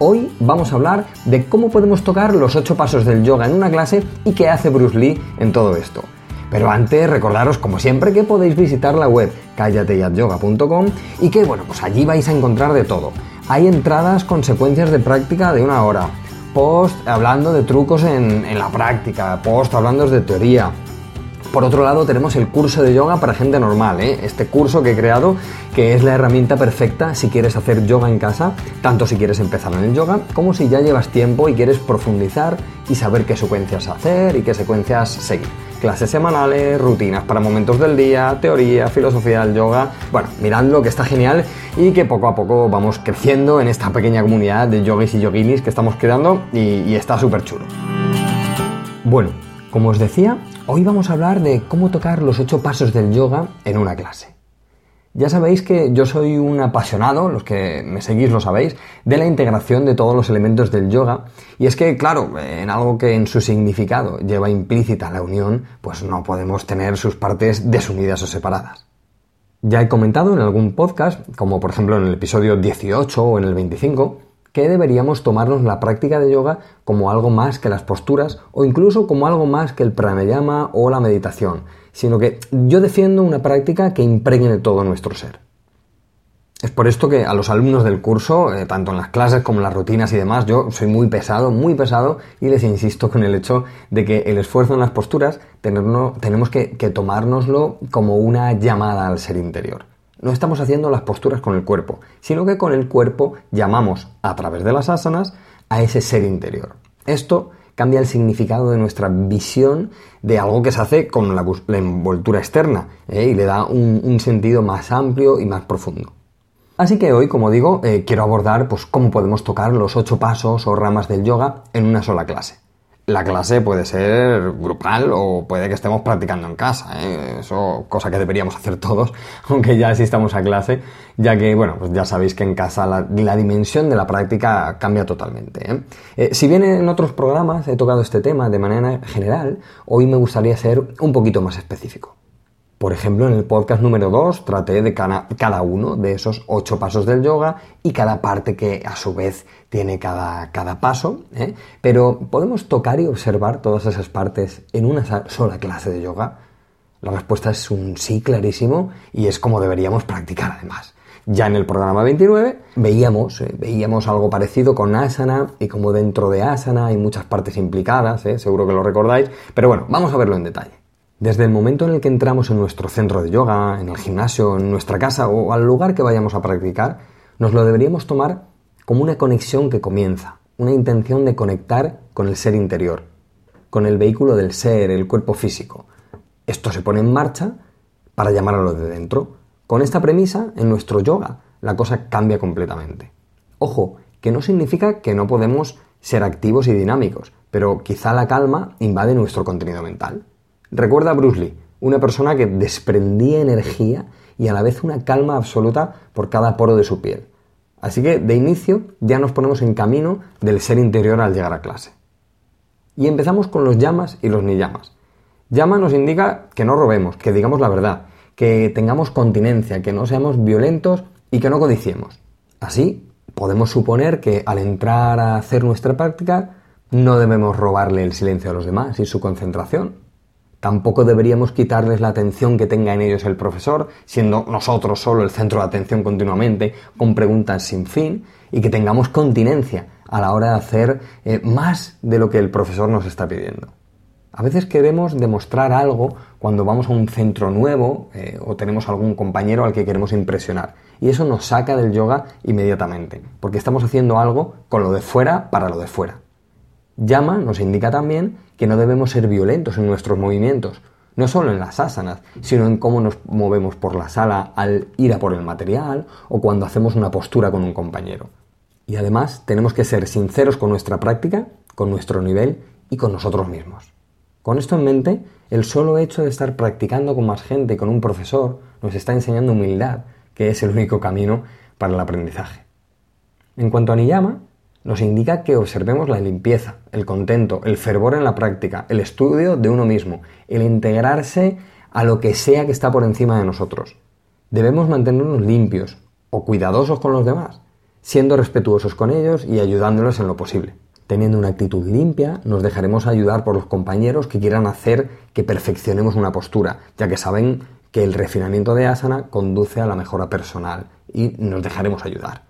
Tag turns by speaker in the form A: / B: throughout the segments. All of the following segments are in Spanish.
A: Hoy vamos a hablar de cómo podemos tocar los 8 pasos del yoga en una clase y qué hace Bruce Lee en todo esto. Pero antes recordaros como siempre que podéis visitar la web callateyatyoga.com y que bueno, pues allí vais a encontrar de todo. Hay entradas con secuencias de práctica de una hora, post hablando de trucos en, en la práctica, post hablando de teoría, por otro lado, tenemos el curso de yoga para gente normal, ¿eh? este curso que he creado que es la herramienta perfecta si quieres hacer yoga en casa, tanto si quieres empezar en el yoga como si ya llevas tiempo y quieres profundizar y saber qué secuencias hacer y qué secuencias seguir. Clases semanales, rutinas para momentos del día, teoría, filosofía del yoga. Bueno, miradlo que está genial y que poco a poco vamos creciendo en esta pequeña comunidad de yogis y yoginis que estamos creando y, y está súper chulo. Bueno, como os decía, hoy vamos a hablar de cómo tocar los ocho pasos del yoga en una clase. Ya sabéis que yo soy un apasionado, los que me seguís lo sabéis, de la integración de todos los elementos del yoga. Y es que, claro, en algo que en su significado lleva implícita la unión, pues no podemos tener sus partes desunidas o separadas. Ya he comentado en algún podcast, como por ejemplo en el episodio 18 o en el 25, que deberíamos tomarnos la práctica de yoga como algo más que las posturas o incluso como algo más que el pranayama o la meditación, sino que yo defiendo una práctica que impregne todo nuestro ser. Es por esto que a los alumnos del curso, eh, tanto en las clases como en las rutinas y demás, yo soy muy pesado, muy pesado y les insisto con el hecho de que el esfuerzo en las posturas tenemos que, que tomárnoslo como una llamada al ser interior. No estamos haciendo las posturas con el cuerpo, sino que con el cuerpo llamamos a través de las asanas a ese ser interior. Esto cambia el significado de nuestra visión de algo que se hace con la, envoltura externa ¿eh? y le da un, sentido más amplio y más profundo. Así que hoy, como digo, eh, quiero abordar pues, cómo podemos tocar los ocho pasos o ramas del yoga en una sola clase la clase puede ser grupal o puede que estemos practicando en casa. ¿eh? Eso, cosa que deberíamos hacer todos, aunque ya asistamos a clase, ya que, bueno, pues ya sabéis que en casa la, dimensión de la práctica cambia totalmente. ¿eh? Eh, si bien en otros programas he tocado este tema de manera general, hoy me gustaría ser un poquito más específico. Por ejemplo, en el podcast número 2 traté de cada uno de esos ocho pasos del yoga y cada parte que a su vez tiene cada, cada paso. ¿eh? Pero ¿podemos tocar y observar todas esas partes en una sola clase de yoga? La respuesta es un sí clarísimo y es como deberíamos practicar además. Ya en el programa 29 veíamos, eh, veíamos algo parecido con asana y como dentro de asana hay muchas partes implicadas, ¿eh? seguro que lo recordáis, pero bueno, vamos a verlo en detalle. Desde el momento en el que entramos en nuestro centro de yoga, en el gimnasio, en nuestra casa o al lugar que vayamos a practicar, nos lo deberíamos tomar como una conexión que comienza, una intención de conectar con el ser interior, con el vehículo del ser, el cuerpo físico. Esto se pone en marcha para llamar a lo de dentro. Con esta premisa, en nuestro yoga, la cosa cambia completamente. Ojo, que no significa que no podemos ser activos y dinámicos, pero quizá la calma invade nuestro contenido mental. Recuerda a Bruce Lee, una persona que desprendía energía y a la vez una calma absoluta por cada poro de su piel. Así que de inicio ya nos ponemos en camino del ser interior al llegar a clase. Y empezamos con los llamas y los ni llamas. Llama nos indica que no robemos, que digamos la verdad, que tengamos continencia, que no seamos violentos y que no codiciemos. Así, podemos suponer que al entrar a hacer nuestra práctica no debemos robarle el silencio a los demás y su concentración, Tampoco deberíamos quitarles la atención que tenga en ellos el profesor, siendo nosotros solo el centro de atención continuamente, con preguntas sin fin, y que tengamos continencia a la hora de hacer eh, más de lo que el profesor nos está pidiendo. A veces queremos demostrar algo cuando vamos a un centro nuevo eh, o tenemos algún compañero al que queremos impresionar. Y eso nos saca del yoga inmediatamente, porque estamos haciendo algo con lo de fuera para lo de fuera. Llama nos indica también que no debemos ser violentos en nuestros movimientos, no solo en las asanas, sino en cómo nos movemos por la sala al ir a por el material o cuando hacemos una postura con un compañero. Y además tenemos que ser sinceros con nuestra práctica, con nuestro nivel y con nosotros mismos. Con esto en mente, el solo hecho de estar practicando con más gente y con un profesor nos está enseñando humildad, que es el único camino para el aprendizaje. En cuanto a Niyama, nos indica que observemos la limpieza, el contento, el fervor en la práctica, el estudio de uno mismo, el integrarse a lo que sea que está por encima de nosotros. Debemos mantenernos limpios o cuidadosos con los demás, siendo respetuosos con ellos y ayudándolos en lo posible. Teniendo una actitud limpia, nos dejaremos ayudar por los compañeros que quieran hacer que perfeccionemos una postura, ya que saben que el refinamiento de asana conduce a la mejora personal y nos dejaremos ayudar.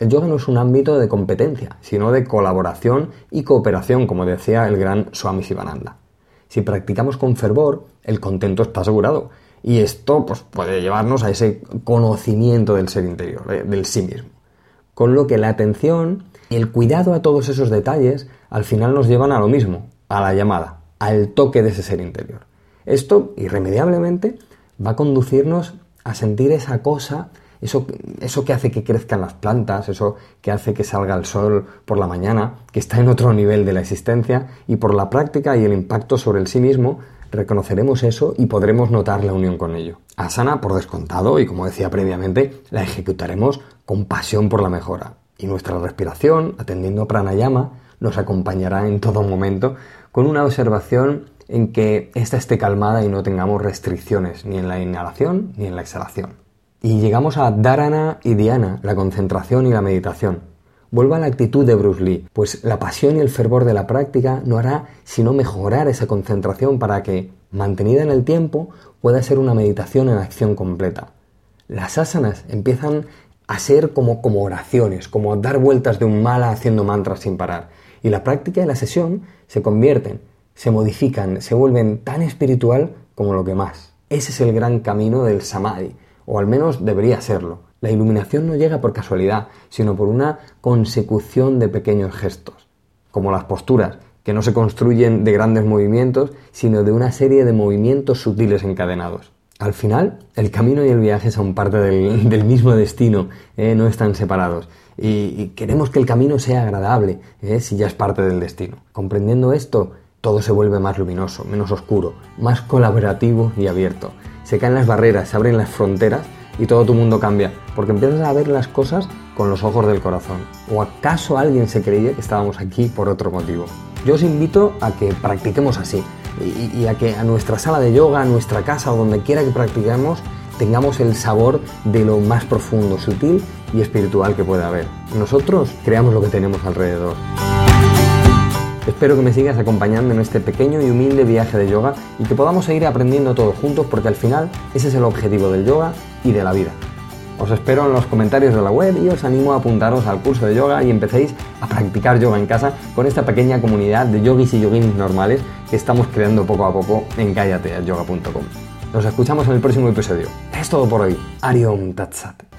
A: El yoga no es un ámbito de competencia, sino de colaboración y cooperación, como decía el gran Swami Sivananda. Si practicamos con fervor, el contento está asegurado. Y esto pues, puede llevarnos a ese conocimiento del ser interior, eh, del sí mismo. Con lo que la atención y el cuidado a todos esos detalles al final nos llevan a lo mismo, a la llamada, al toque de ese ser interior. Esto, irremediablemente, va a conducirnos a sentir esa cosa eso, eso que hace que crezcan las plantas, eso que hace que salga el sol por la mañana, que está en otro nivel de la existencia, y por la práctica y el impacto sobre el sí mismo, reconoceremos eso y podremos notar la unión con ello. Asana, por descontado, y como decía previamente, la ejecutaremos con pasión por la mejora. Y nuestra respiración, atendiendo a pranayama, nos acompañará en todo momento con una observación en que ésta esté calmada y no tengamos restricciones ni en la inhalación ni en la exhalación. Y llegamos a Dharana y Dhyana, la concentración y la meditación. Vuelva a la actitud de Bruce Lee, pues la pasión y el fervor de la práctica no hará sino mejorar esa concentración para que, mantenida en el tiempo, pueda ser una meditación en acción completa. Las asanas empiezan a ser como, como oraciones, como dar vueltas de un mala haciendo mantras sin parar. Y la práctica y la sesión se convierten, se modifican, se vuelven tan espiritual como lo que más. Ese es el gran camino del samadhi, o al menos debería serlo. La iluminación no llega por casualidad, sino por una consecución de pequeños gestos, como las posturas, que no se construyen de grandes movimientos, sino de una serie de movimientos sutiles encadenados. Al final, el camino y el viaje son parte del, mismo destino, ¿eh? no están separados. Y, queremos que el camino sea agradable, ¿eh? si ya es parte del destino. Comprendiendo esto, todo se vuelve más luminoso, menos oscuro, más colaborativo y abierto se caen las barreras, se abren las fronteras y todo tu mundo cambia, porque empiezas a ver las cosas con los ojos del corazón. ¿O acaso alguien se creía que estábamos aquí por otro motivo? Yo os invito a que practiquemos así y, a que a nuestra sala de yoga, a nuestra casa o donde quiera que practiquemos, tengamos el sabor de lo más profundo, sutil y espiritual que pueda haber. Nosotros creamos lo que tenemos alrededor. Espero que me sigas acompañando en este pequeño y humilde viaje de yoga y que podamos seguir aprendiendo todos juntos porque al final ese es el objetivo del yoga y de la vida. Os espero en los comentarios de la web y os animo a apuntaros al curso de yoga y empecéis a practicar yoga en casa con esta pequeña comunidad de yogis y yoginis normales que estamos creando poco a poco en cállateyoga.com. Nos escuchamos en el próximo episodio. Es todo por hoy. Ariom Tatsat.